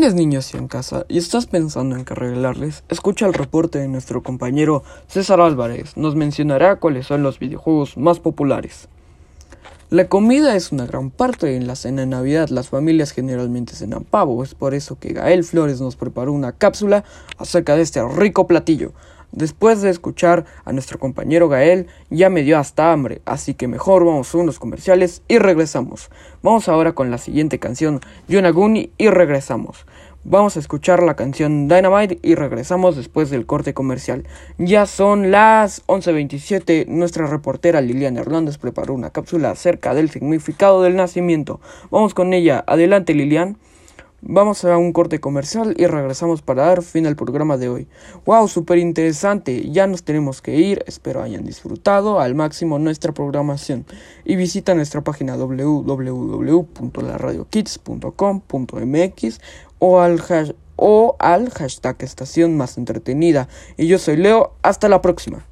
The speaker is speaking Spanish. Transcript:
¿Tienes niños en casa y estás pensando en qué arreglarles? Escucha el reporte de nuestro compañero César Álvarez. Nos mencionará cuáles son los videojuegos más populares. La comida es una gran parte. En la cena de Navidad las familias generalmente cenan pavo. Es por eso que Gael Flores nos preparó una cápsula acerca de este rico platillo. Después de escuchar a nuestro compañero Gael, ya me dio hasta hambre, así que mejor vamos a unos comerciales y regresamos. Vamos ahora con la siguiente canción, Yonaguni, y regresamos. Vamos a escuchar la canción Dynamite y regresamos después del corte comercial. Ya son las 11.27. Nuestra reportera Liliana Hernández preparó una cápsula acerca del significado del nacimiento. Vamos con ella. Adelante, Lilian. Vamos a un corte comercial y regresamos para dar fin al programa de hoy. ¡Wow! Súper interesante. Ya nos tenemos que ir. Espero hayan disfrutado al máximo nuestra programación. Y visita nuestra página www.laradiokids.com.mx o al, o al hashtag estación más entretenida. Y yo soy Leo. Hasta la próxima.